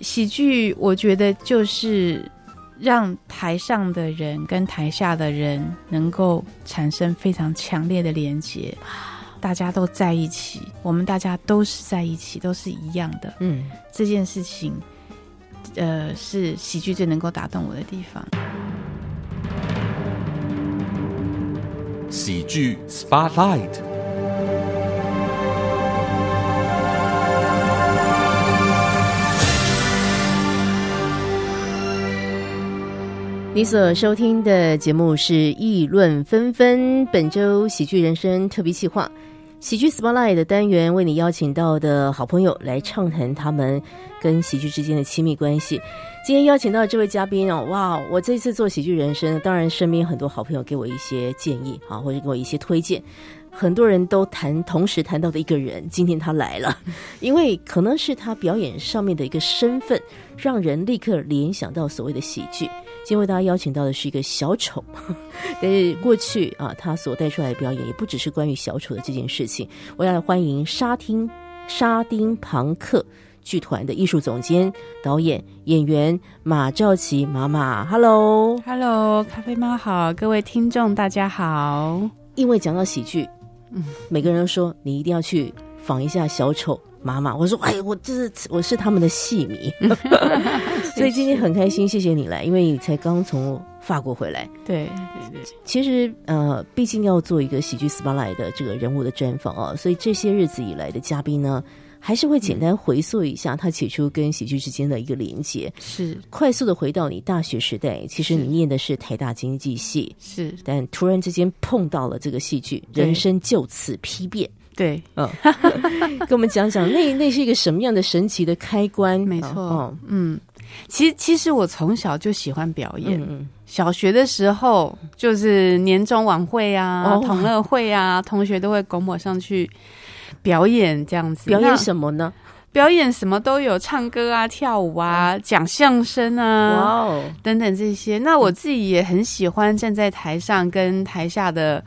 喜剧，我觉得就是让台上的人跟台下的人能够产生非常强烈的连接，大家都在一起，我们大家都是在一起，都是一样的。嗯，这件事情，呃，是喜剧最能够打动我的地方。喜剧 Spotlight。你所收听的节目是《议论纷纷》，本周喜剧人生特别企划。喜剧 Spotlight 的单元为你邀请到的好朋友来畅谈他们跟喜剧之间的亲密关系。今天邀请到这位嘉宾哦，哇！我这次做喜剧人生，当然身边很多好朋友给我一些建议啊，或者给我一些推荐。很多人都谈同时谈到的一个人，今天他来了，因为可能是他表演上面的一个身份，让人立刻联想到所谓的喜剧。今天为大家邀请到的是一个小丑，但是过去啊，他所带出来的表演也不只是关于小丑的这件事情。我要来欢迎沙丁沙丁庞克剧团的艺术总监、导演、演员马兆琪妈妈。Hello，Hello，咖啡猫好，各位听众大家好。因为讲到喜剧，嗯，每个人都说你一定要去访一下小丑。妈妈，我说，哎，我这是我是他们的戏迷，所以今天很开心，谢谢你来，因为你才刚从法国回来。对对对，其实呃，毕竟要做一个喜剧 SPA 的这个人物的专访啊，所以这些日子以来的嘉宾呢，还是会简单回溯一下他起初跟喜剧之间的一个连接，是。快速的回到你大学时代，其实你念的是台大经济系，是，但突然之间碰到了这个戏剧，人生就此批变。对，嗯，跟我们讲讲那那是一个什么样的神奇的开关？没错，嗯，其实其实我从小就喜欢表演，小学的时候就是年终晚会啊、同乐会啊，同学都会拱我上去表演，这样子表演什么呢？表演什么都有，唱歌啊、跳舞啊、讲相声啊，哇哦，等等这些。那我自己也很喜欢站在台上跟台下的。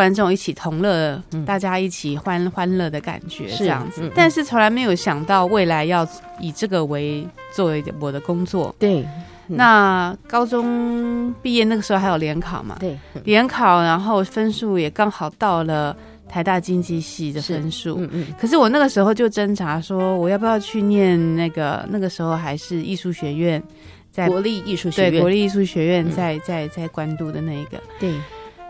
观众一起同乐，大家一起欢欢乐的感觉，这样子。但是从来没有想到未来要以这个为作为我的工作。对，那高中毕业那个时候还有联考嘛？对，联考，然后分数也刚好到了台大经济系的分数。嗯嗯。可是我那个时候就挣扎说，我要不要去念那个？那个时候还是艺术学院，在国立艺术学院，对，国立艺术学院在在在关渡的那一个。对。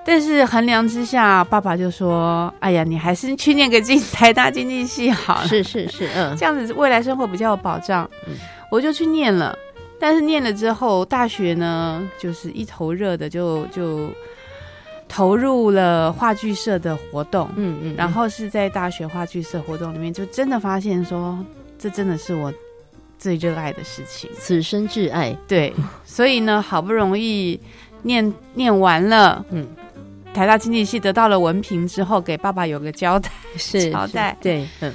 但是衡量之下，爸爸就说：“哎呀，你还是去念个经台大经济系好。”是是是，嗯，这样子未来生活比较有保障。嗯，我就去念了。但是念了之后，大学呢，就是一头热的，就就投入了话剧社的活动。嗯嗯，然后是在大学话剧社活动里面，就真的发现说，这真的是我最热爱的事情，此生挚爱。对，所以呢，好不容易念念完了，嗯。台大经济系得到了文凭之后，给爸爸有个交代，是交代，对，嗯。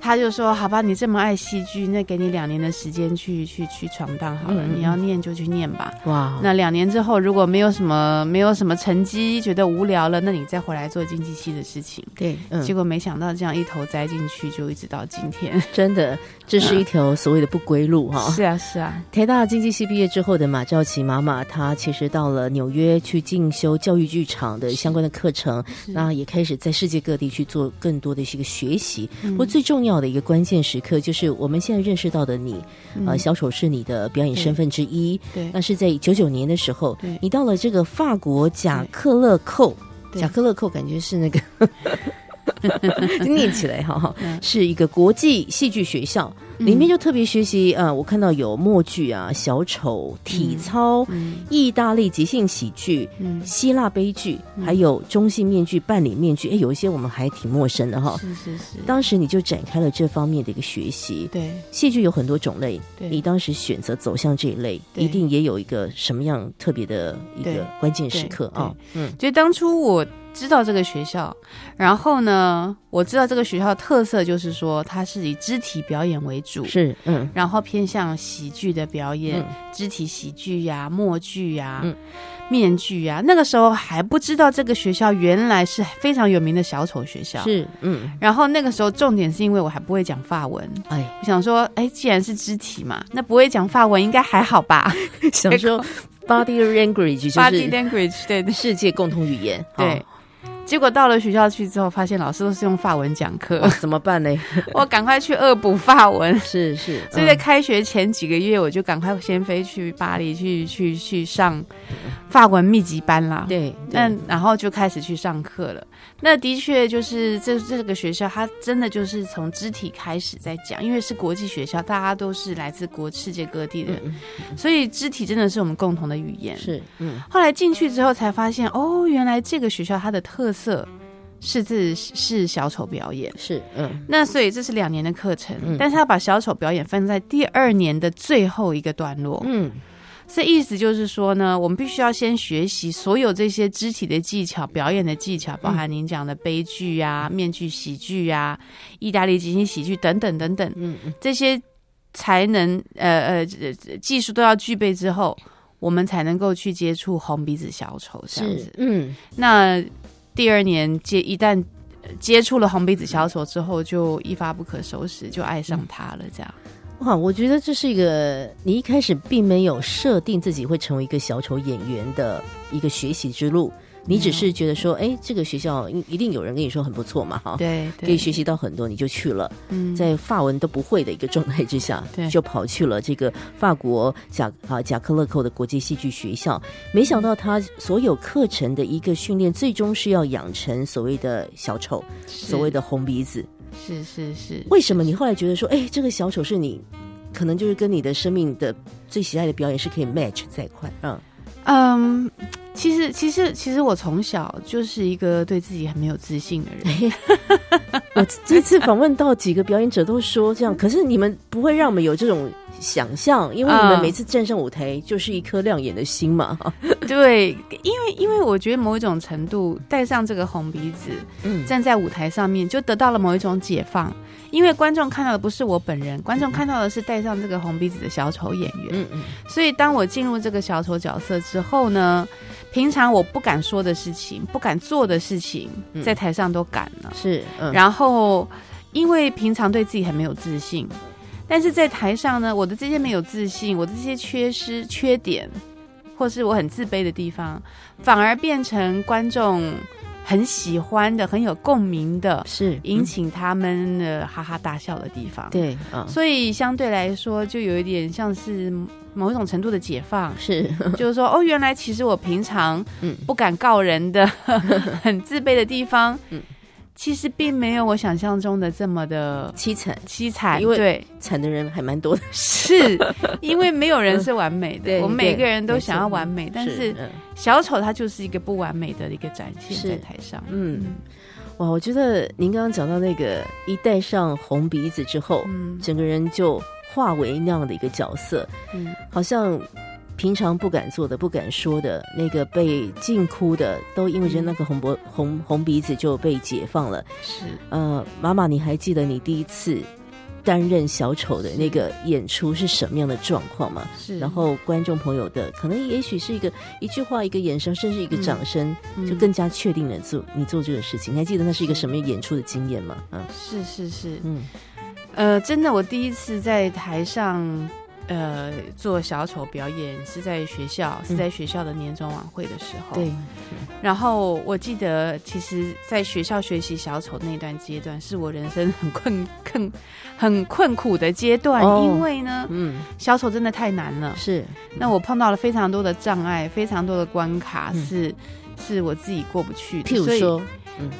他就说：“好吧，你这么爱戏剧，那给你两年的时间去去去闯荡好了。你要念就去念吧。哇，那两年之后如果没有什么没有什么成绩，觉得无聊了，那你再回来做经济系的事情。对，结果没想到这样一头栽进去，就一直到今天。真的，这是一条所谓的不归路哈。是啊，是啊。台大经济系毕业之后的马兆琪妈妈，她其实到了纽约去进修教育剧场的相关的课程，那也开始在世界各地去做更多的一个学习。不过最重要。的一个关键时刻，就是我们现在认识到的你，呃，小丑是你的表演身份之一。对，那是在九九年的时候，你到了这个法国贾克勒寇，贾克勒寇感觉是那个 念起来哈，是一个国际戏剧学校。里面就特别学习，呃，我看到有默剧啊、小丑、体操、意大利即兴喜剧、希腊悲剧，还有中性面具、半脸面具，哎，有一些我们还挺陌生的哈。是是是。当时你就展开了这方面的一个学习。对。戏剧有很多种类，你当时选择走向这一类，一定也有一个什么样特别的一个关键时刻啊？嗯，就当初我。知道这个学校，然后呢，我知道这个学校特色就是说它是以肢体表演为主，是嗯，然后偏向喜剧的表演，肢体喜剧呀、默剧呀、面具呀。那个时候还不知道这个学校原来是非常有名的小丑学校，是嗯。然后那个时候重点是因为我还不会讲法文，哎，我想说，哎，既然是肢体嘛，那不会讲法文应该还好吧？想说 body language 就是 body language 对世界共同语言对。结果到了学校去之后，发现老师都是用法文讲课，怎么办呢？我赶快去恶补法文。是是，所以在开学前几个月，我就赶快先飞去巴黎去去去上法文密集班啦。对，那然后就开始去上课了。那的确就是这这个学校，它真的就是从肢体开始在讲，因为是国际学校，大家都是来自国世界各地的，所以肢体真的是我们共同的语言。是，嗯。后来进去之后才发现，哦，原来这个学校它的特色是自是小丑表演，是嗯，那所以这是两年的课程，但是他把小丑表演分在第二年的最后一个段落，嗯，所以意思就是说呢，我们必须要先学习所有这些肢体的技巧、表演的技巧，包含您讲的悲剧啊、面具喜剧啊、意大利即兴喜剧等等等等，嗯，这些才能呃呃技术都要具备之后，我们才能够去接触红鼻子小丑这样子，嗯，那。第二年接一旦接触了红鼻子小丑之后，就一发不可收拾，就爱上他了。这样哇，我觉得这是一个你一开始并没有设定自己会成为一个小丑演员的一个学习之路。你只是觉得说，哎，这个学校一定有人跟你说很不错嘛，哈，对，可以学习到很多，你就去了。嗯，在法文都不会的一个状态之下，对，就跑去了这个法国贾啊贾克勒寇的国际戏剧学校。没想到他所有课程的一个训练，最终是要养成所谓的小丑，所谓的红鼻子。是是是。为什么你后来觉得说，哎，这个小丑是你可能就是跟你的生命的最喜爱的表演是可以 match 在一块？嗯嗯。其实，其实，其实我从小就是一个对自己很没有自信的人。我这次访问到几个表演者都说这样，可是你们不会让我们有这种想象，因为你们每次站上舞台就是一颗亮眼的心嘛。对，因为因为我觉得某一种程度戴上这个红鼻子，嗯，站在舞台上面就得到了某一种解放。因为观众看到的不是我本人，观众看到的是戴上这个红鼻子的小丑演员。嗯嗯。所以当我进入这个小丑角色之后呢？平常我不敢说的事情，不敢做的事情，在台上都敢了。是，然后因为平常对自己很没有自信，但是在台上呢，我的这些没有自信，我的这些缺失、缺点，或是我很自卑的地方，反而变成观众很喜欢的、很有共鸣的，是引起他们的哈哈大笑的地方。对，所以相对来说，就有一点像是。某一种程度的解放。是，就是说，哦，原来其实我平常不敢告人的、很自卑的地方，嗯，其实并没有我想象中的这么的凄惨。凄惨，因为对。惨的人还蛮多的，是因为没有人是完美的，我们每个人都想要完美，但是小丑他就是一个不完美的一个展现，在台上，嗯，哇，我觉得您刚刚讲到那个一戴上红鼻子之后，嗯，整个人就。化为那样的一个角色，嗯，好像平常不敢做的、不敢说的那个被禁哭的，都因为着那个红脖红红鼻子就被解放了。是，呃，妈妈，你还记得你第一次担任小丑的那个演出是什么样的状况吗？是，然后观众朋友的可能也许是一个一句话、一个眼神，甚至一个掌声，就更加确定了做你做这个事情。你还记得那是一个什么演出的经验吗？嗯，是是是，嗯。呃，真的，我第一次在台上，呃，做小丑表演是在学校，是在学校的年终晚会的时候。对。然后我记得，其实在学校学习小丑那段阶段，是我人生很困、困、很困苦的阶段，因为呢，嗯，小丑真的太难了。是。那我碰到了非常多的障碍，非常多的关卡，是是我自己过不去的。譬如说。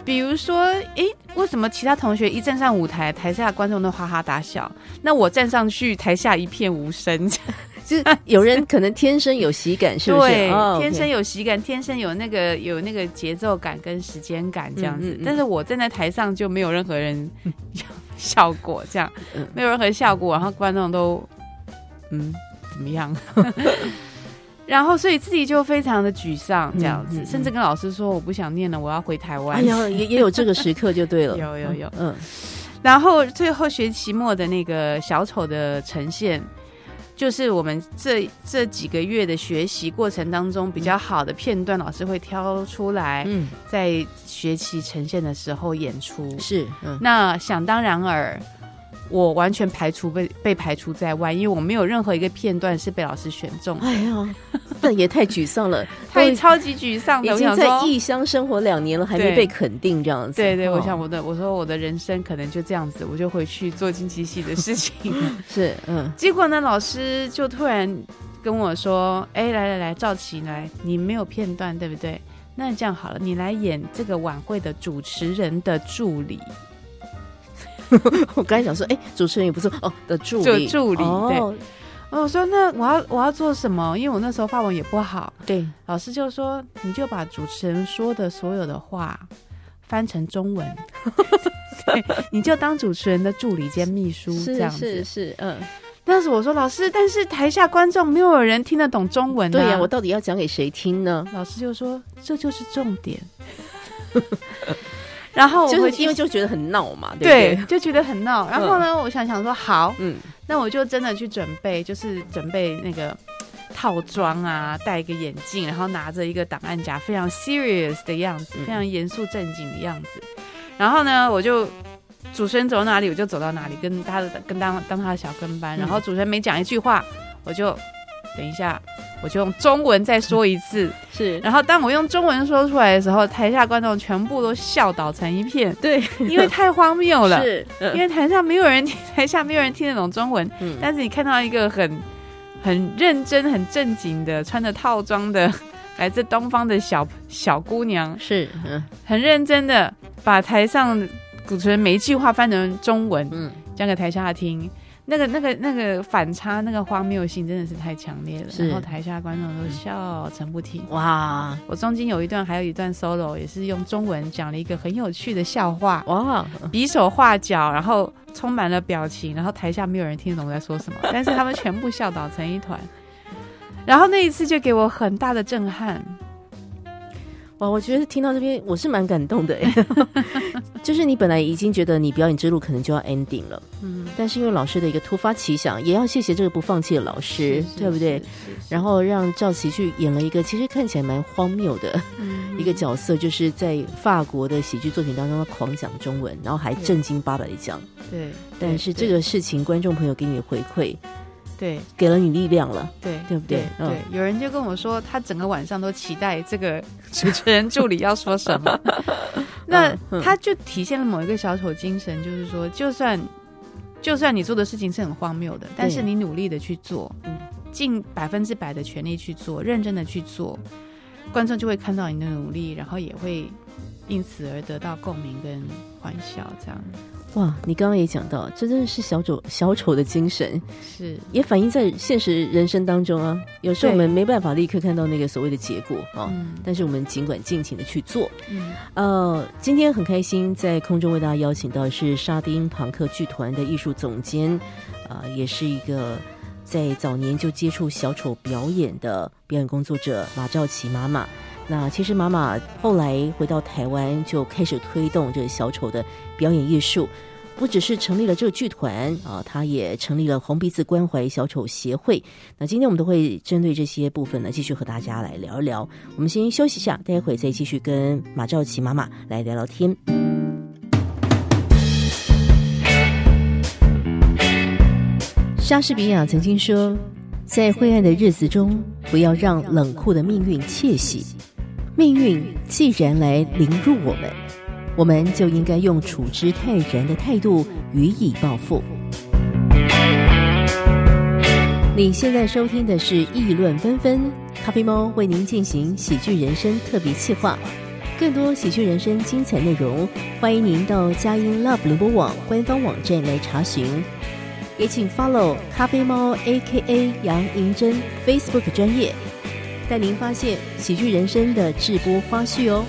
比如说，诶，为什么其他同学一站上舞台，台下观众都哈哈大笑？那我站上去，台下一片无声。就是有人可能天生有喜感，是不是？对，天生有喜感，天生有那个有那个节奏感跟时间感这样子。但是我站在台上就没有任何人 效果，这样没有任何效果，然后观众都嗯怎么样？然后所以自己就非常的沮丧，这样子，甚至跟老师说我不想念了，我要回台湾。哎呀，也也有这个时刻就对了，有有有，嗯。然后最后学期末的那个小丑的呈现，就是我们这这几个月的学习过程当中比较好的片段，老师会挑出来，嗯，在学期呈现的时候演出。是，那想当然尔。我完全排除被被排除在外，因为我没有任何一个片段是被老师选中。哎呀，那也太沮丧了，太超级沮丧。已经在异乡生活两年了，还没被肯定，这样子。对对，我想我的，我说我的人生可能就这样子，我就回去做经济系的事情。是，嗯。结果呢，老师就突然跟我说：“哎，来来来，赵琪来，你没有片段对不对？那这样好了，你来演这个晚会的主持人的助理。” 我刚才想说，哎，主持人也不是哦，的助理，助理，对。我说，那我要我要做什么？因为我那时候发文也不好。对，老师就说，你就把主持人说的所有的话翻成中文，对，你就当主持人的助理兼秘书这样子。是是，嗯。但是我说，老师，但是台下观众没有人听得懂中文。对呀，我到底要讲给谁听呢？老师就说，这就是重点。然后就是因为就觉得很闹嘛，对，就觉得很闹。然后呢，我想想说，好，嗯，那我就真的去准备，就是准备那个套装啊，戴一个眼镜，然后拿着一个档案夹，非常 serious 的样子，非常严肃正经的样子。然后呢，我就主持人走到哪里，我就走到哪里，跟他的跟当当他的小跟班。然后主持人每讲一句话，我就等一下。我就用中文再说一次，是。然后当我用中文说出来的时候，台下观众全部都笑倒成一片。对，因为太荒谬了。是，因为台上没有人，台下没有人听得懂中文。嗯。但是你看到一个很很认真、很正经的穿着套装的 来自东方的小小姑娘，是，很认真的把台上主持人每一句话翻成中文，嗯，讲给台下听。那个、那个、那个反差，那个荒谬性真的是太强烈了。然后台下观众都笑成不停。哇！我中间有一段，还有一段 solo，也是用中文讲了一个很有趣的笑话。哇！比手画脚，然后充满了表情，然后台下没有人听得懂我在说什么，但是他们全部笑倒成一团。然后那一次就给我很大的震撼。哇，我觉得听到这边我是蛮感动的，就是你本来已经觉得你表演之路可能就要 ending 了，嗯，但是因为老师的一个突发奇想，也要谢谢这个不放弃的老师，对不对？然后让赵琪去演了一个其实看起来蛮荒谬的 一个角色，就是在法国的喜剧作品当中他狂讲中文，然后还正经八百的讲，对。但是这个事情，观众朋友给你回馈。对，给了你力量了，对，对不对？对，有人就跟我说，他整个晚上都期待这个 主持人助理要说什么。那他就体现了某一个小丑精神，就是说，就算就算你做的事情是很荒谬的，但是你努力的去做，嗯，尽百分之百的全力去做，认真的去做，观众就会看到你的努力，然后也会因此而得到共鸣跟欢笑，这样。哇，你刚刚也讲到，这真的是小丑小丑的精神，是也反映在现实人生当中啊。有时候我们没办法立刻看到那个所谓的结果啊，但是我们尽管尽情的去做。嗯，呃，今天很开心在空中为大家邀请到是沙丁庞克剧团的艺术总监，啊，也是一个在早年就接触小丑表演的表演工作者马兆琪妈妈。那其实妈妈后来回到台湾，就开始推动这个小丑的表演艺术，不只是成立了这个剧团啊，他也成立了红鼻子关怀小丑协会。那今天我们都会针对这些部分呢，继续和大家来聊一聊。我们先休息一下，待会再继续跟马兆琪妈妈来聊聊天。莎士比亚曾经说，在灰暗的日子中，不要让冷酷的命运窃喜。命运既然来凌辱我们，我们就应该用处之泰然的态度予以报复。你现在收听的是《议论纷纷》，咖啡猫为您进行喜剧人生特别企划。更多喜剧人生精彩内容，欢迎您到佳音 Love 联播网官方网站来查询。也请 follow 咖啡猫 A.K.A 杨银珍 Facebook 专业。带您发现喜剧人生的直播花絮哦。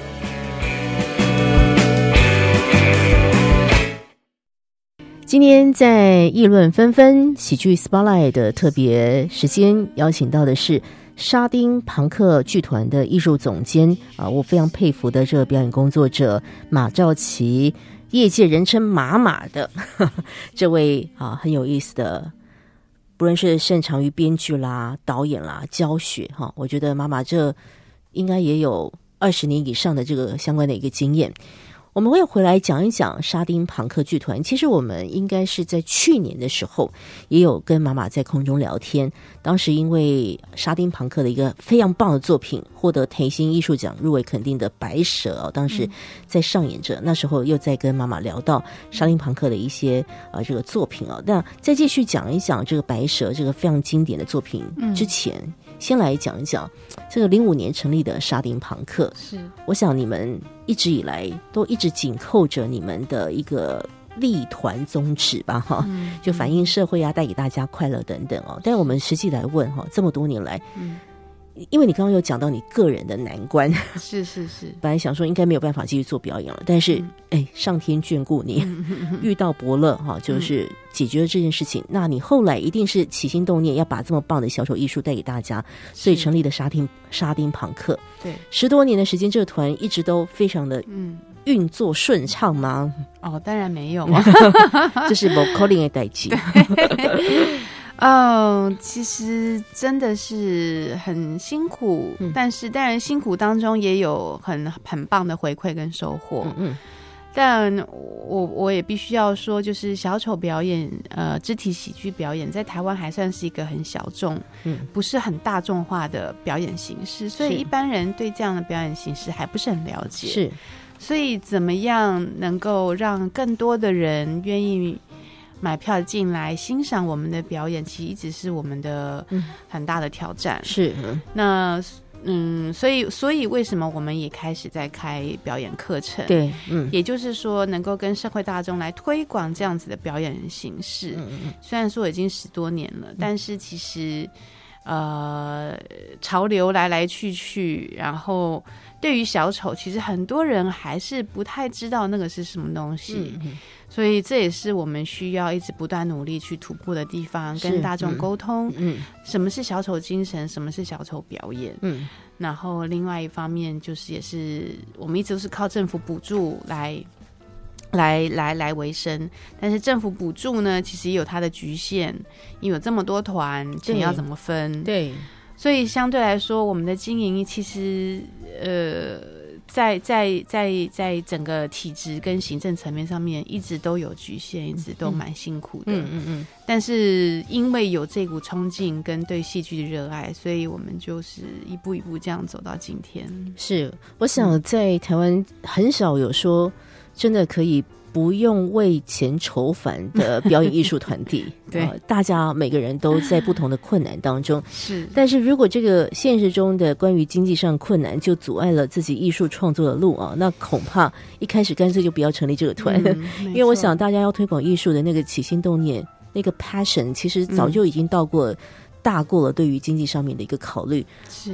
今天在议论纷纷喜剧 Spotlight 的特别时间，邀请到的是沙丁庞克剧团的艺术总监啊，我非常佩服的这个表演工作者马兆琪，业界人称“马马”的 这位啊，很有意思的。不论是擅长于编剧啦、导演啦、教学哈，我觉得妈妈这应该也有二十年以上的这个相关的一个经验。我们会回来讲一讲沙丁庞克剧团。其实我们应该是在去年的时候也有跟妈妈在空中聊天。当时因为沙丁庞克的一个非常棒的作品，获得台新艺术奖入围肯定的《白蛇》哦，当时在上演着。那时候又在跟妈妈聊到沙丁庞克的一些啊这个作品哦。那再继续讲一讲这个《白蛇》这个非常经典的作品之前。先来讲一讲这个零五年成立的沙丁庞克。是，我想你们一直以来都一直紧扣着你们的一个立团宗旨吧，哈，就反映社会啊，带给大家快乐等等哦。但我们实际来问哈，这么多年来，嗯。因为你刚刚有讲到你个人的难关，是是是，本来想说应该没有办法继续做表演了，但是哎，上天眷顾你，遇到伯乐哈，就是解决了这件事情。那你后来一定是起心动念要把这么棒的小丑艺术带给大家，所以成立的沙丁沙丁朋克。对，十多年的时间，这个团一直都非常的嗯。运作顺畅吗？哦，当然没有，这是某 calling 的代际。哦，其实真的是很辛苦，但是当然辛苦当中也有很很棒的回馈跟收获。嗯，但我我也必须要说，就是小丑表演，呃，肢体喜剧表演在台湾还算是一个很小众，嗯，不是很大众化的表演形式，所以一般人对这样的表演形式还不是很了解。是，所以怎么样能够让更多的人愿意？买票进来欣赏我们的表演，其实一直是我们的很大的挑战。是，那嗯，所以所以为什么我们也开始在开表演课程？对，嗯，也就是说能够跟社会大众来推广这样子的表演形式。嗯嗯，虽然说已经十多年了，但是其实呃，潮流来来去去，然后对于小丑，其实很多人还是不太知道那个是什么东西。所以这也是我们需要一直不断努力去突破的地方，跟大众沟通，嗯，什么是小丑精神，什么是小丑表演，嗯，然后另外一方面就是也是我们一直都是靠政府补助来，来来来为生，但是政府补助呢，其实也有它的局限，因为有这么多团，钱要怎么分？对，所以相对来说，我们的经营其实呃。在在在在整个体制跟行政层面上面，一直都有局限，一直都蛮辛苦的。嗯嗯嗯。但是因为有这股冲劲跟对戏剧的热爱，所以我们就是一步一步这样走到今天。是，我想在台湾很少有说真的可以。不用为钱愁烦的表演艺术团体，对，大家每个人都在不同的困难当中。是，但是如果这个现实中的关于经济上困难就阻碍了自己艺术创作的路啊，那恐怕一开始干脆就不要成立这个团，因为我想大家要推广艺术的那个起心动念，那个 passion，其实早就已经到过。大过了对于经济上面的一个考虑，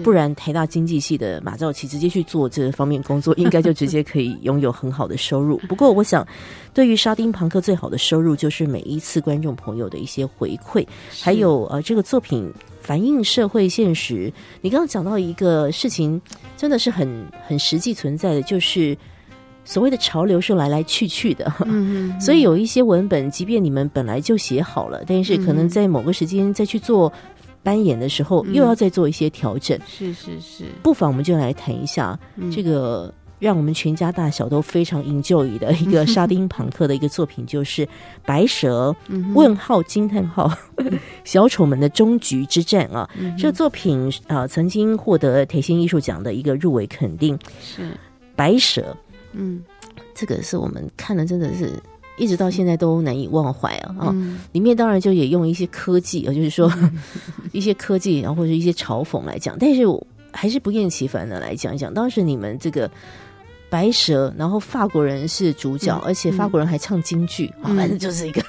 不然台大经济系的马兆奇直接去做这方面工作，应该就直接可以 拥有很好的收入。不过，我想对于沙丁庞克最好的收入就是每一次观众朋友的一些回馈，还有呃这个作品反映社会现实。你刚刚讲到一个事情，真的是很很实际存在的，就是。所谓的潮流是来来去去的，所以有一些文本，即便你们本来就写好了，但是可能在某个时间再去做扮演的时候，又要再做一些调整。是是是，不妨我们就来谈一下这个让我们全家大小都非常 enjoy 的一个沙丁朋克的一个作品，就是《白蛇》问号惊叹号 小丑们的终局之战啊！这个作品啊，曾经获得台新艺术奖的一个入围肯定，是《白蛇》。嗯，这个是我们看了，真的是一直到现在都难以忘怀啊！啊，里面当然就也用一些科技啊，就是说 一些科技，然后或者一些嘲讽来讲，但是我还是不厌其烦的来讲一讲。当时你们这个白蛇，然后法国人是主角，而且法国人还唱京剧，反正就是一个。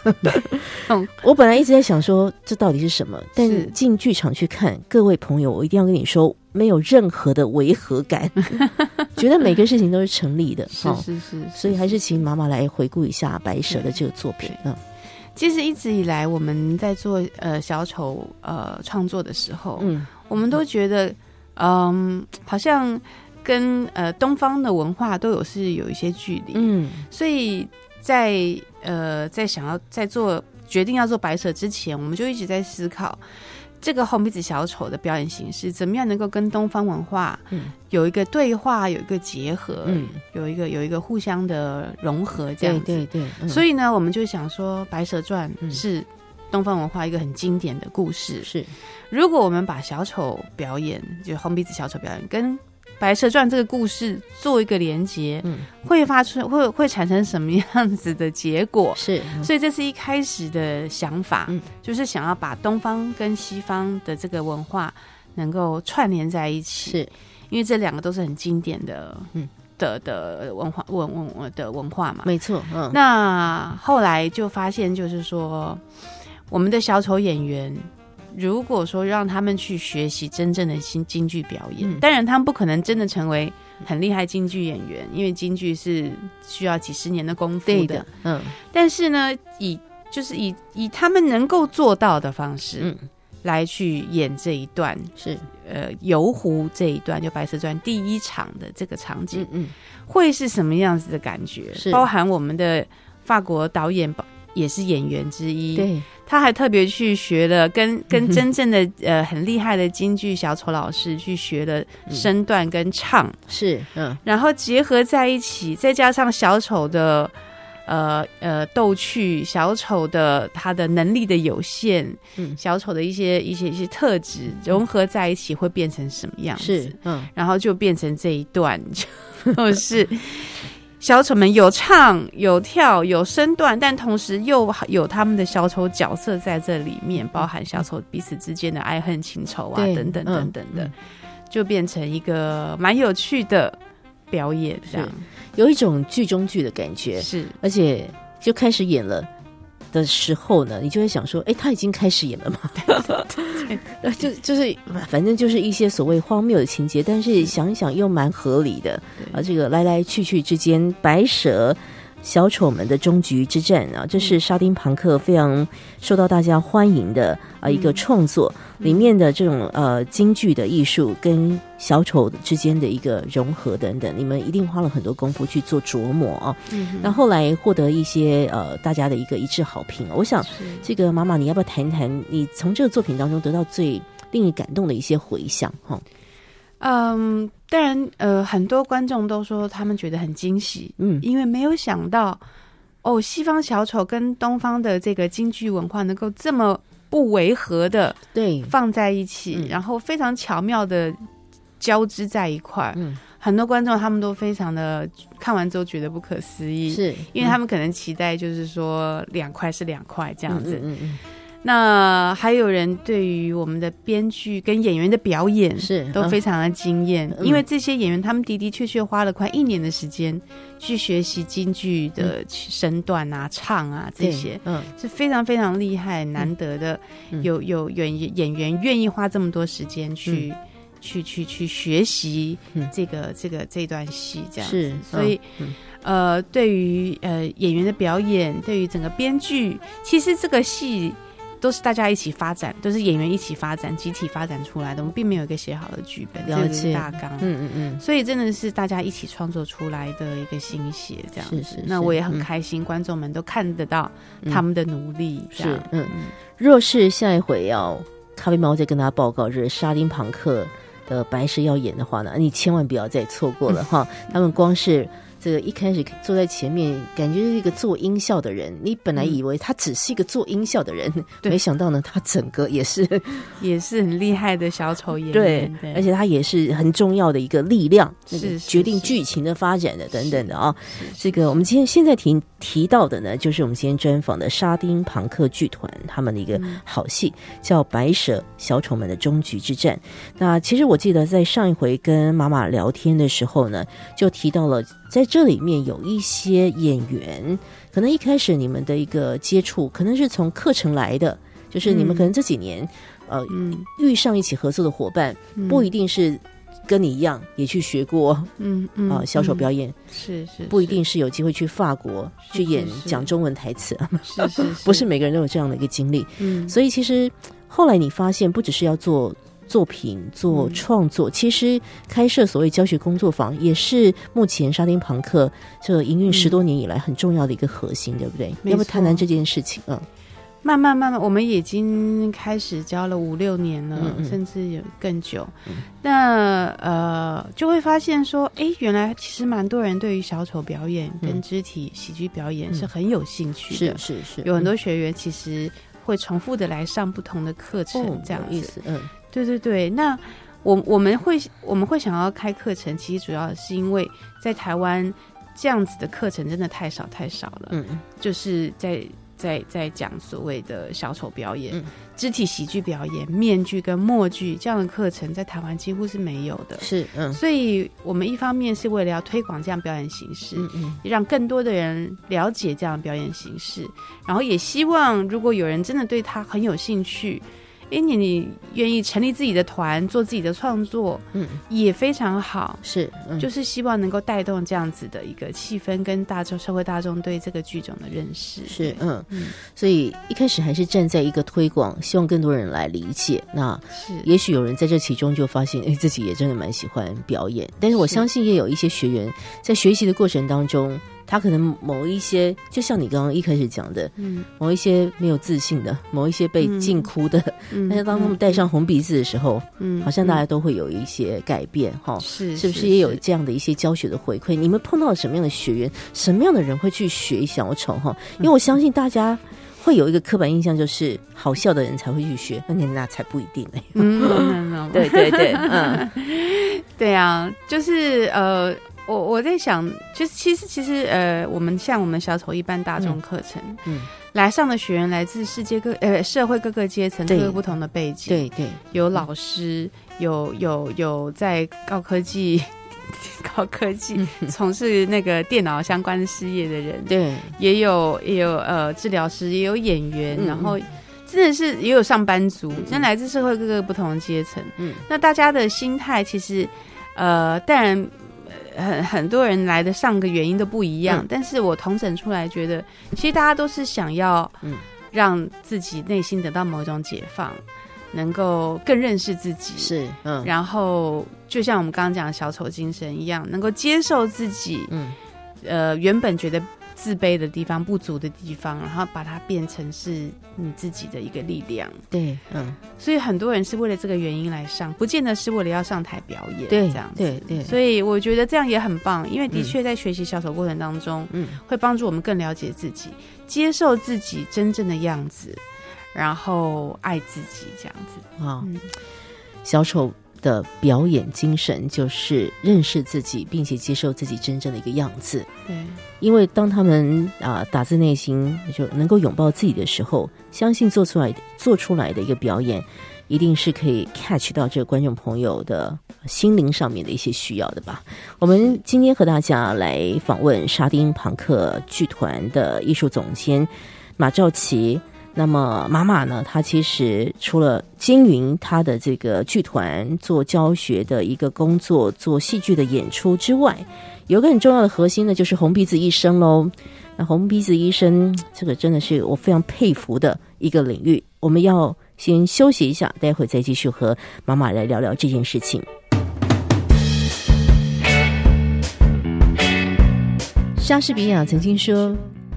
我本来一直在想说这到底是什么，但进剧场去看，各位朋友，我一定要跟你说。没有任何的违和感，觉得每个事情都是成立的。是是是，所以还是请妈妈来回顾一下《白蛇》的这个作品啊。其实一直以来我们在做呃小丑呃创作的时候，嗯，我们都觉得，嗯，好像跟呃东方的文化都有是有一些距离，嗯，所以在呃在想要在做决定要做白蛇之前，我们就一直在思考。这个红鼻子小丑的表演形式，怎么样能够跟东方文化有一个对话，有一个结合，嗯有一个有一个互相的融合，这样子。对对对。所以呢，我们就想说，《白蛇传》是东方文化一个很经典的故事。是，如果我们把小丑表演，就红鼻子小丑表演，跟《白蛇传》这个故事做一个连接，嗯，会发出会会产生什么样子的结果？是，所以这是一开始的想法，嗯，就是想要把东方跟西方的这个文化能够串联在一起，是。因为这两个都是很经典的，嗯。的的文化文文的文化嘛，没错，嗯，那后来就发现，就是说我们的小丑演员。如果说让他们去学习真正的新京剧表演，当然他们不可能真的成为很厉害京剧演员，因为京剧是需要几十年的功夫的。嗯，但是呢，以就是以以他们能够做到的方式，嗯，来去演这一段是呃游湖这一段，就《白蛇传》第一场的这个场景，嗯，会是什么样子的感觉？是包含我们的法国导演也是演员之一，对。他还特别去学了，跟跟真正的呃很厉害的京剧小丑老师去学了身段跟唱，是嗯，然后结合在一起，再加上小丑的呃呃逗趣，小丑的他的能力的有限，嗯，小丑的一些一些一些特质融合在一起，会变成什么样子？是嗯，然后就变成这一段就是。小丑们有唱有跳有身段，但同时又有他们的小丑角色在这里面，包含小丑彼此之间的爱恨情仇啊，等等等等的，就变成一个蛮有趣的表演，这样有一种剧中剧的感觉，是，而且就开始演了。的时候呢，你就会想说，哎，他已经开始演了吗？就就是，反正就是一些所谓荒谬的情节，但是想一想又蛮合理的啊。这个来来去去之间，白蛇。小丑们的终局之战啊，这是沙丁庞克非常受到大家欢迎的啊一个创作，里面的这种呃京剧的艺术跟小丑之间的一个融合等等，你们一定花了很多功夫去做琢磨啊。那后来获得一些呃大家的一个一致好评，我想这个妈妈你要不要谈一谈你从这个作品当中得到最令你感动的一些回响哈？嗯，当然，呃，很多观众都说他们觉得很惊喜，嗯，因为没有想到，哦，西方小丑跟东方的这个京剧文化能够这么不违和的对放在一起，然后非常巧妙的交织在一块儿。嗯，很多观众他们都非常的看完之后觉得不可思议，是因为他们可能期待就是说两块是两块这样子。嗯嗯。那还有人对于我们的编剧跟演员的表演是都非常的惊艳，因为这些演员他们的的确确花了快一年的时间去学习京剧的身段啊、唱啊这些，嗯，是非常非常厉害、难得的。有有演演员愿意花这么多时间去去去去学习这个这个这段戏，这样子，所以呃，对于呃演员的表演，对于整个编剧，其实这个戏。都是大家一起发展，都是演员一起发展、集体发展出来的。我们并没有一个写好的剧本，了解大纲。嗯嗯嗯，所以真的是大家一起创作出来的一个心血，这样子。那我也很开心，观众们都看得到他们的努力。是，嗯嗯。若是下一回要咖啡猫再跟大家报告，是沙丁庞克的白石要演的话呢，你千万不要再错过了 哈。他们光是。这个一开始坐在前面，感觉是一个做音效的人。你本来以为他只是一个做音效的人，没想到呢，他整个也是 也是很厉害的小丑演员。对，而且他也是很重要的一个力量，是决定剧情的发展的等等的啊。这个我们今天现在提提到的呢，就是我们今天专访的沙丁庞克剧团他们的一个好戏，叫《白蛇小丑们的终局之战》。那其实我记得在上一回跟妈妈聊天的时候呢，就提到了。在这里面有一些演员，可能一开始你们的一个接触，可能是从课程来的，就是你们可能这几年，呃，遇上一起合作的伙伴，不一定是跟你一样也去学过，嗯嗯啊，小丑表演是是，不一定是有机会去法国去演讲中文台词，是是，不是每个人都有这样的一个经历。嗯，所以其实后来你发现，不只是要做作品、做创作，其实开设所谓教学工作坊，也是目前沙丁朋克这营运十多年以来很重要的一个核心，对不对？要不谈谈这件事情嗯。慢慢慢慢，我们已经开始教了五六年了，甚至有更久。那呃，就会发现说，哎，原来其实蛮多人对于小丑表演跟肢体喜剧表演是很有兴趣的。是是是，有很多学员其实会重复的来上不同的课程，这样意思。嗯，对对对。那我我们会我们会想要开课程，其实主要是因为在台湾这样子的课程真的太少太少了。嗯嗯，就是在。在在讲所谓的小丑表演、肢体喜剧表演、面具跟默剧这样的课程，在台湾几乎是没有的。是，嗯，所以我们一方面是为了要推广这样表演形式，嗯嗯，让更多的人了解这样表演形式，然后也希望如果有人真的对他很有兴趣。哎，你你愿意成立自己的团，做自己的创作，嗯，也非常好，是，就是希望能够带动这样子的一个气氛，跟大众社会大众对这个剧种的认识，是，嗯。嗯，所以一开始还是站在一个推广，希望更多人来理解，那是，也许有人在这其中就发现，哎，自己也真的蛮喜欢表演，但是我相信也有一些学员在学习的过程当中。他可能某一些，就像你刚刚一开始讲的，嗯，某一些没有自信的，某一些被禁哭的，但是当他们戴上红鼻子的时候，嗯，好像大家都会有一些改变，哈，是是不是也有这样的一些教学的回馈？你们碰到什么样的学员，什么样的人会去学小丑？哈，因为我相信大家会有一个刻板印象，就是好笑的人才会去学，那你那才不一定呢。嗯，对对对，嗯，对啊，就是呃。我我在想，就是其实其实呃，我们像我们小丑一般大众课程，嗯，来上的学员来自世界各呃社会各个阶层，各个不同的背景，对对，有老师，有有有在高科技 高科技从事那个电脑相关的事业的人，对，也有也有呃治疗师，也有演员，然后真的是也有上班族，真来自社会各个不同的阶层，嗯，那大家的心态其实呃，当然。很很多人来的上个原因都不一样，但是我同整出来觉得，其实大家都是想要，嗯，让自己内心得到某一种解放，能够更认识自己，是，嗯，然后就像我们刚刚讲的小丑精神一样，能够接受自己，嗯，呃，原本觉得。自卑的地方、不足的地方，然后把它变成是你自己的一个力量。对，嗯，所以很多人是为了这个原因来上，不见得是为了要上台表演。对，这样子。对对。所以我觉得这样也很棒，因为的确在学习小丑过程当中，嗯，会帮助我们更了解自己，接受自己真正的样子，然后爱自己这样子啊。小丑。的表演精神就是认识自己，并且接受自己真正的一个样子。对，因为当他们啊打自内心就能够拥抱自己的时候，相信做出来做出来的一个表演，一定是可以 catch 到这个观众朋友的心灵上面的一些需要的吧。我们今天和大家来访问沙丁庞克剧团的艺术总监马兆琪。那么妈妈呢？她其实除了经营她的这个剧团、做教学的一个工作、做戏剧的演出之外，有个很重要的核心呢，就是红鼻子医生喽。那红鼻子医生，这个真的是我非常佩服的一个领域。我们要先休息一下，待会再继续和妈妈来聊聊这件事情。莎士比亚曾经说。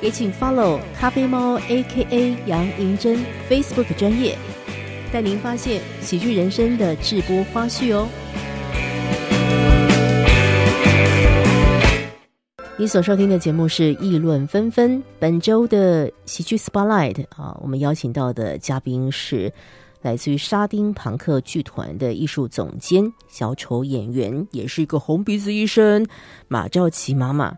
也请 follow 咖啡猫 A.K.A 杨银珍 Facebook 专业，带您发现喜剧人生的直播花絮哦。你所收听的节目是议论纷纷，本周的喜剧 Spotlight 啊，我们邀请到的嘉宾是来自于沙丁庞克剧团的艺术总监、小丑演员，也是一个红鼻子医生马兆琪妈妈。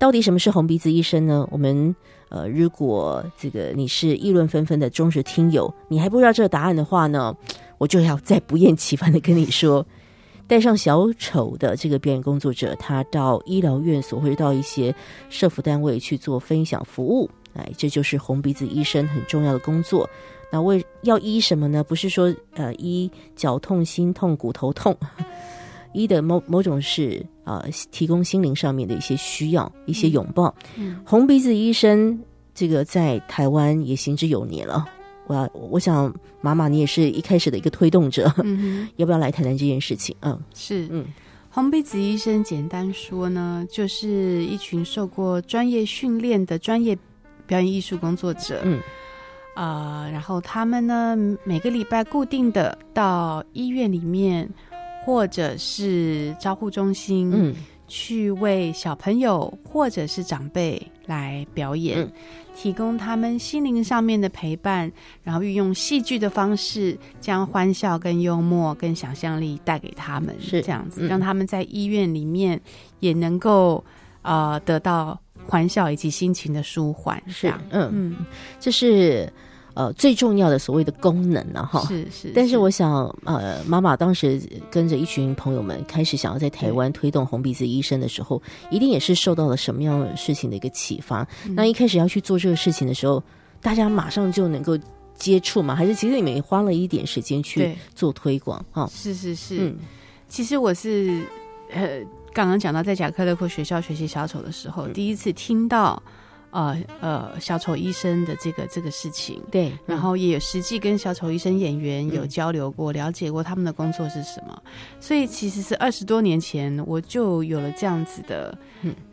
到底什么是红鼻子医生呢？我们呃，如果这个你是议论纷纷的忠实听友，你还不知道这个答案的话呢，我就要再不厌其烦的跟你说，带上小丑的这个表演工作者，他到医疗院所或者到一些社服单位去做分享服务，哎，这就是红鼻子医生很重要的工作。那为要医什么呢？不是说呃医脚痛、心痛、骨头痛，医的某某种是啊提供心灵上面的一些需要，一些拥抱。红鼻子医生这个在台湾也行之有年了。我要我想妈妈你也是一开始的一个推动者，要不要来谈谈这件事情？嗯，是嗯，红鼻子医生简单说呢，就是一群受过专业训练的专业表演艺术工作者。嗯。啊，然后他们呢，每个礼拜固定的到医院里面，或者是招呼中心，嗯，去为小朋友或者是长辈来表演，提供他们心灵上面的陪伴，然后运用戏剧的方式，将欢笑、跟幽默、跟想象力带给他们，是这样子，让他们在医院里面也能够啊得到。欢笑以及心情的舒缓，是嗯。嗯，这是呃最重要的所谓的功能了哈。是是，但是我想呃，妈妈当时跟着一群朋友们开始想要在台湾推动红鼻子医生的时候，一定也是受到了什么样的事情的一个启发。那一开始要去做这个事情的时候，大家马上就能够接触嘛？还是其实你们也花了一点时间去做推广啊？是是是，嗯，其实我是呃。刚刚讲到在贾克勒克学校学习小丑的时候，第一次听到。呃呃，小丑医生的这个这个事情，对，然后也有实际跟小丑医生演员有交流过，了解过他们的工作是什么，所以其实是二十多年前我就有了这样子的，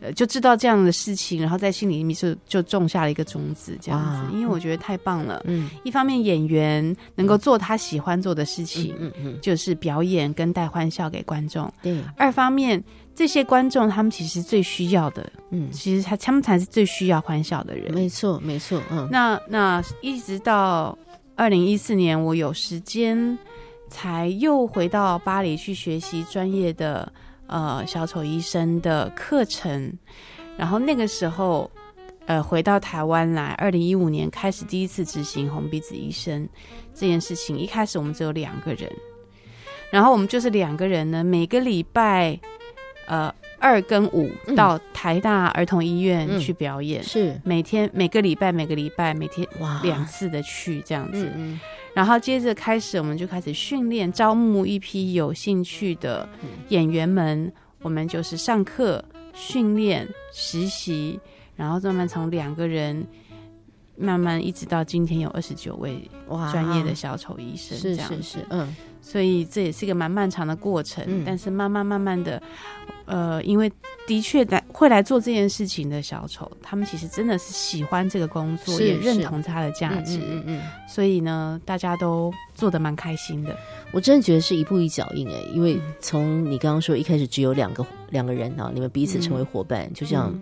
呃，就知道这样的事情，然后在心里面就就种下了一个种子，这样子，因为我觉得太棒了，嗯，一方面演员能够做他喜欢做的事情，嗯嗯，就是表演跟带欢笑给观众，对，二方面。这些观众，他们其实最需要的，嗯，其实他他们才是最需要欢笑的人。没错，没错，嗯。那那一直到二零一四年，我有时间才又回到巴黎去学习专业的呃小丑医生的课程，然后那个时候呃回到台湾来，二零一五年开始第一次执行红鼻子医生这件事情。一开始我们只有两个人，然后我们就是两个人呢，每个礼拜。呃，二跟五到台大儿童医院去表演，是。每天每个礼拜每个礼拜每天两次的去这样子，然后接着开始我们就开始训练，招募一批有兴趣的演员们，我们就是上课训练实习，然后慢慢从两个人慢慢一直到今天有二十九位专业的小丑医生，是是是，嗯。所以这也是一个蛮漫长的过程，但是慢慢慢慢的，呃，因为的确来会来做这件事情的小丑，他们其实真的是喜欢这个工作，也认同它的价值，嗯嗯，所以呢，大家都做的蛮开心的。我真的觉得是一步一脚印哎，因为从你刚刚说一开始只有两个两个人啊，你们彼此成为伙伴，就像。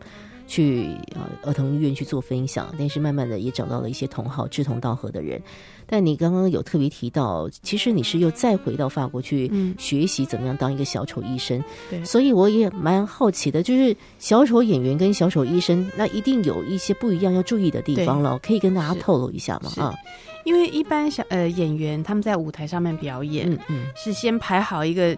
去呃儿童医院去做分享，但是慢慢的也找到了一些同好志同道合的人。但你刚刚有特别提到，其实你是又再回到法国去学习怎么样当一个小丑医生。对，所以我也蛮好奇的，就是小丑演员跟小丑医生，那一定有一些不一样要注意的地方了，可以跟大家透露一下吗？啊，因为一般小呃演员他们在舞台上面表演，嗯嗯，是先排好一个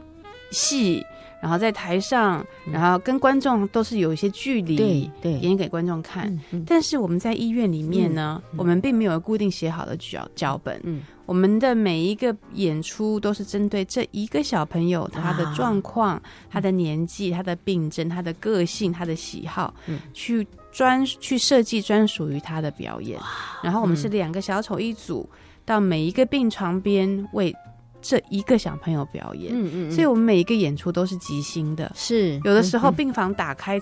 戏。然后在台上，然后跟观众都是有一些距离，对对，演给观众看。但是我们在医院里面呢，我们并没有固定写好的脚脚本。嗯，我们的每一个演出都是针对这一个小朋友他的状况、他的年纪、他的病症、他的个性、他的喜好，去专去设计专属于他的表演。然后我们是两个小丑一组，到每一个病床边为。这一个小朋友表演，嗯嗯，所以我们每一个演出都是即兴的，是有的时候病房打开，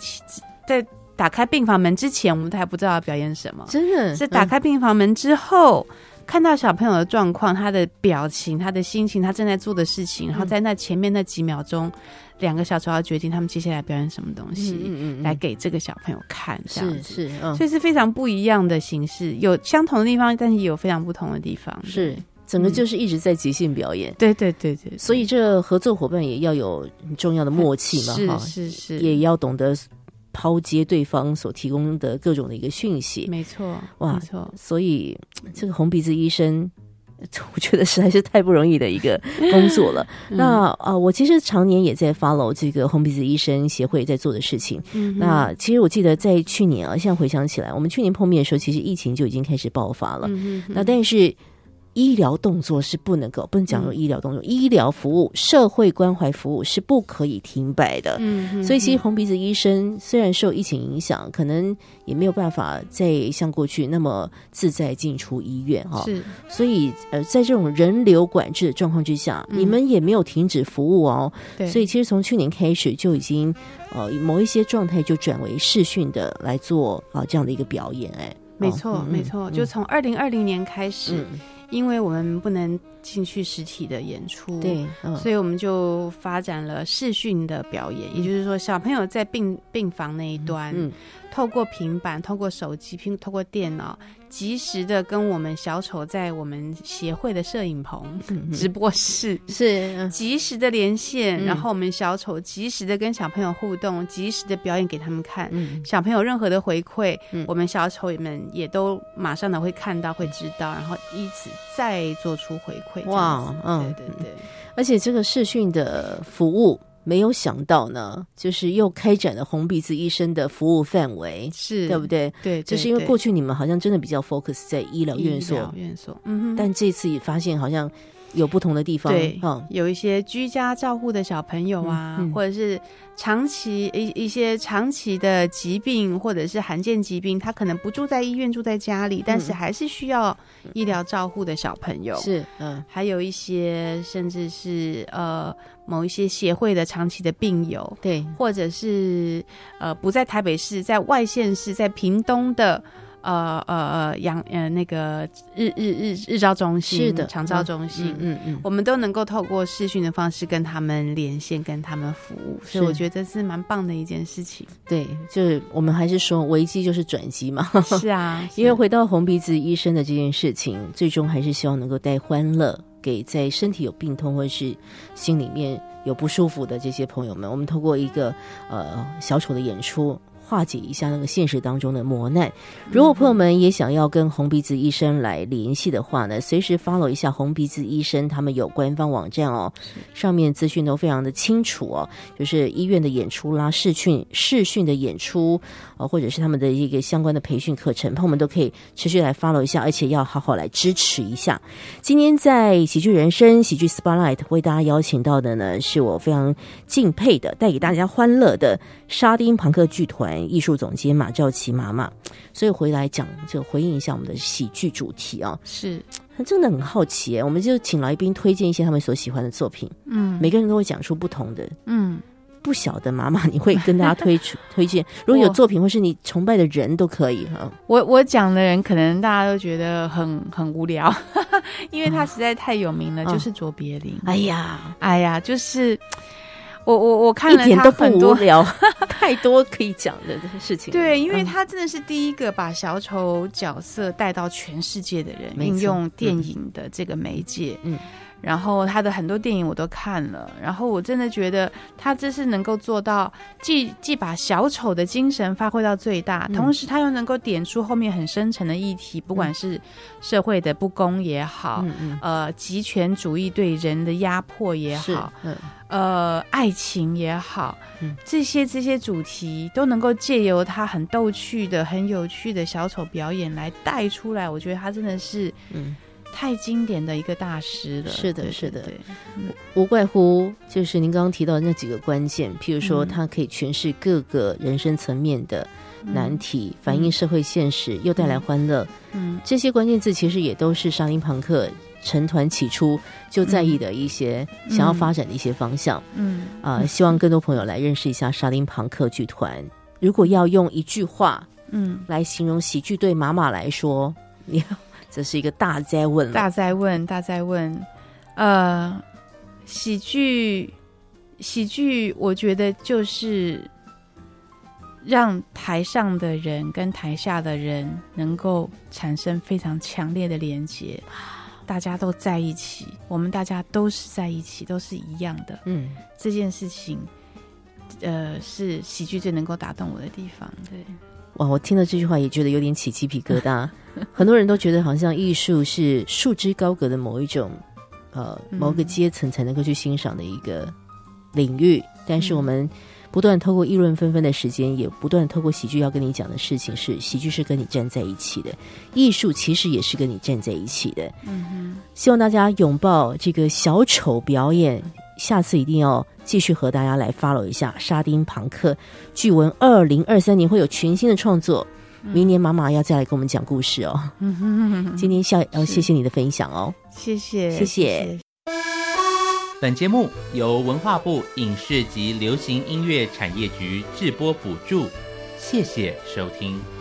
在打开病房门之前，我们都还不知道要表演什么，真的是打开病房门之后，看到小朋友的状况、他的表情、他的心情、他正在做的事情，然后在那前面那几秒钟，两个小时要决定他们接下来表演什么东西，嗯嗯，来给这个小朋友看，这样子。是，所以是非常不一样的形式，有相同的地方，但是也有非常不同的地方，是。整个就是一直在即兴表演。对对对对，所以这合作伙伴也要有重要的默契嘛，是是是，也要懂得抛接对方所提供的各种的一个讯息。没错，哇，没错。所以这个红鼻子医生。我觉得实在是太不容易的一个工作了。那啊，我其实常年也在 follow 这个红鼻子医生协会在做的事情。那其实我记得在去年啊，现在回想起来，我们去年碰面的时候，其实疫情就已经开始爆发了。那但是。医疗动作是不能够不能讲说医疗动作，医疗服务、社会关怀服务是不可以停摆的。嗯，所以其实红鼻子医生虽然受疫情影响，可能也没有办法再像过去那么自在进出医院哈。是，所以呃，在这种人流管制的状况之下，你们也没有停止服务哦。对，所以其实从去年开始就已经呃某一些状态就转为视讯的来做啊这样的一个表演。哎，没错没错，就从二零二零年开始。因为我们不能进去实体的演出，对，所以我们就发展了视讯的表演，也就是说，小朋友在病病房那一端。透过平板、透过手机、平透过电脑，及时的跟我们小丑在我们协会的摄影棚、直播室是及时的连线，然后我们小丑及时的跟小朋友互动，及时的表演给他们看。小朋友任何的回馈，我们小丑们也都马上的会看到、会知道，然后以此再做出回馈。哇，嗯，对对对，而且这个视讯的服务。没有想到呢，就是又开展了红鼻子医生的服务范围，是对不对？对，就是因为过去你们好像真的比较 focus 在医疗院所，院所，嗯哼，但这次也发现好像。有不同的地方，对，有一些居家照护的小朋友啊，或者是长期一一些长期的疾病，或者是罕见疾病，他可能不住在医院，住在家里，但是还是需要医疗照护的小朋友，是，嗯，还有一些甚至是呃某一些协会的长期的病友，对，或者是呃不在台北市，在外县市，在屏东的。呃呃呃，养呃那个日日日日照中心是的，长照中心，嗯嗯，我们都能够透过视讯的方式跟他们连线，跟他们服务，所以我觉得是蛮棒的一件事情。对，就是我们还是说危机就是转机嘛。是啊，因为回到红鼻子医生的这件事情，最终还是希望能够带欢乐给在身体有病痛或者是心里面有不舒服的这些朋友们。我们透过一个呃小丑的演出。化解一下那个现实当中的磨难。如果朋友们也想要跟红鼻子医生来联系的话呢，随时 follow 一下红鼻子医生，他们有官方网站哦，上面资讯都非常的清楚哦，就是医院的演出啦、视讯、视讯的演出啊，或者是他们的一个相关的培训课程，朋友们都可以持续来 follow 一下，而且要好好来支持一下。今天在喜剧人生、喜剧 Spotlight 为大家邀请到的呢，是我非常敬佩的，带给大家欢乐的沙丁朋克剧团。艺术总监马兆琪妈妈，所以回来讲就回应一下我们的喜剧主题啊，是。真的很好奇哎，我们就请来宾推荐一些他们所喜欢的作品，嗯，每个人都会讲出不同的，嗯，不晓得妈妈你会跟大家推出 推荐，如果有作品或是你崇拜的人都可以哈。我我讲的人可能大家都觉得很很无聊，因为他实在太有名了，就是卓别林。哎呀，哎呀，就是。我我我看了他很多，太多可以讲的事情。对，因为他真的是第一个把小丑角色带到全世界的人，运用电影的这个媒介。嗯。然后他的很多电影我都看了，然后我真的觉得他这是能够做到，既既把小丑的精神发挥到最大，同时他又能够点出后面很深沉的议题，不管是社会的不公也好，呃，极权主义对人的压迫也好，呃，爱情也好，这些这些主题都能够借由他很逗趣的、很有趣的小丑表演来带出来，我觉得他真的是，嗯。太经典的一个大师了，是的，是的，对，无怪乎就是您刚刚提到的那几个关键，譬如说，它可以诠释各个人生层面的难题，反映社会现实，又带来欢乐。嗯，这些关键字其实也都是沙林庞克成团起初就在意的一些想要发展的一些方向。嗯，啊，希望更多朋友来认识一下沙林庞克剧团。如果要用一句话，嗯，来形容喜剧对妈妈来说，你。这是一个大灾问，大灾问，大灾问。呃，喜剧，喜剧，我觉得就是让台上的人跟台下的人能够产生非常强烈的连接。大家都在一起，我们大家都是在一起，都是一样的。嗯，这件事情，呃，是喜剧最能够打动我的地方。对，哇，我听了这句话也觉得有点起鸡皮疙瘩。很多人都觉得好像艺术是束之高阁的某一种，呃，某个阶层才能够去欣赏的一个领域，但是我们。不断透过议论纷纷的时间，也不断透过喜剧要跟你讲的事情是：喜剧是跟你站在一起的，艺术其实也是跟你站在一起的。嗯哼，希望大家拥抱这个小丑表演，下次一定要继续和大家来 follow 一下沙丁庞克。据闻二零二三年会有全新的创作，明年妈妈要再来跟我们讲故事哦。今天笑要谢谢你的分享哦，谢谢谢谢。本节目由文化部影视及流行音乐产业局制播补助，谢谢收听。